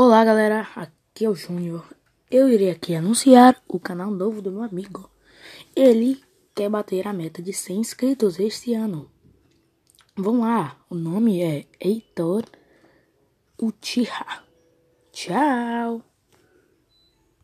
Olá galera, aqui é o Júnior. Eu irei aqui anunciar o canal novo do meu amigo. Ele quer bater a meta de 100 inscritos este ano. Vamos lá, o nome é Heitor Uchiha. Tchau!